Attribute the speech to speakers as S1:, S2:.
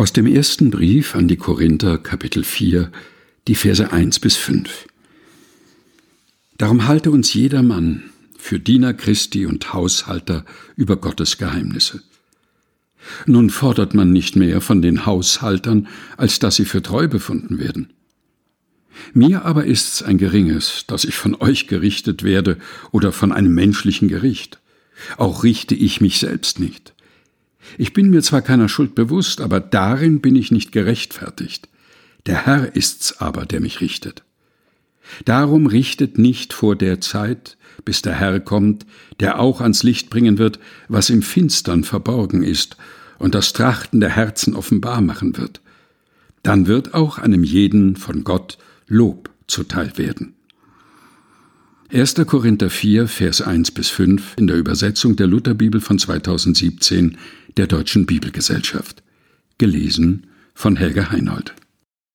S1: Aus dem ersten Brief an die Korinther Kapitel 4, die Verse 1 bis 5. Darum halte uns jedermann für Diener Christi und Haushalter über Gottes Geheimnisse. Nun fordert man nicht mehr von den Haushaltern, als dass sie für treu befunden werden. Mir aber ist's ein geringes, dass ich von euch gerichtet werde oder von einem menschlichen Gericht. Auch richte ich mich selbst nicht. Ich bin mir zwar keiner Schuld bewusst, aber darin bin ich nicht gerechtfertigt. Der Herr ist's aber, der mich richtet. Darum richtet nicht vor der Zeit, bis der Herr kommt, der auch ans Licht bringen wird, was im Finstern verborgen ist und das Trachten der Herzen offenbar machen wird. Dann wird auch einem jeden von Gott Lob zuteil werden. 1. Korinther 4, Vers 1 bis 5 in der Übersetzung der Lutherbibel von 2017 der Deutschen Bibelgesellschaft. Gelesen von Helga Heinold.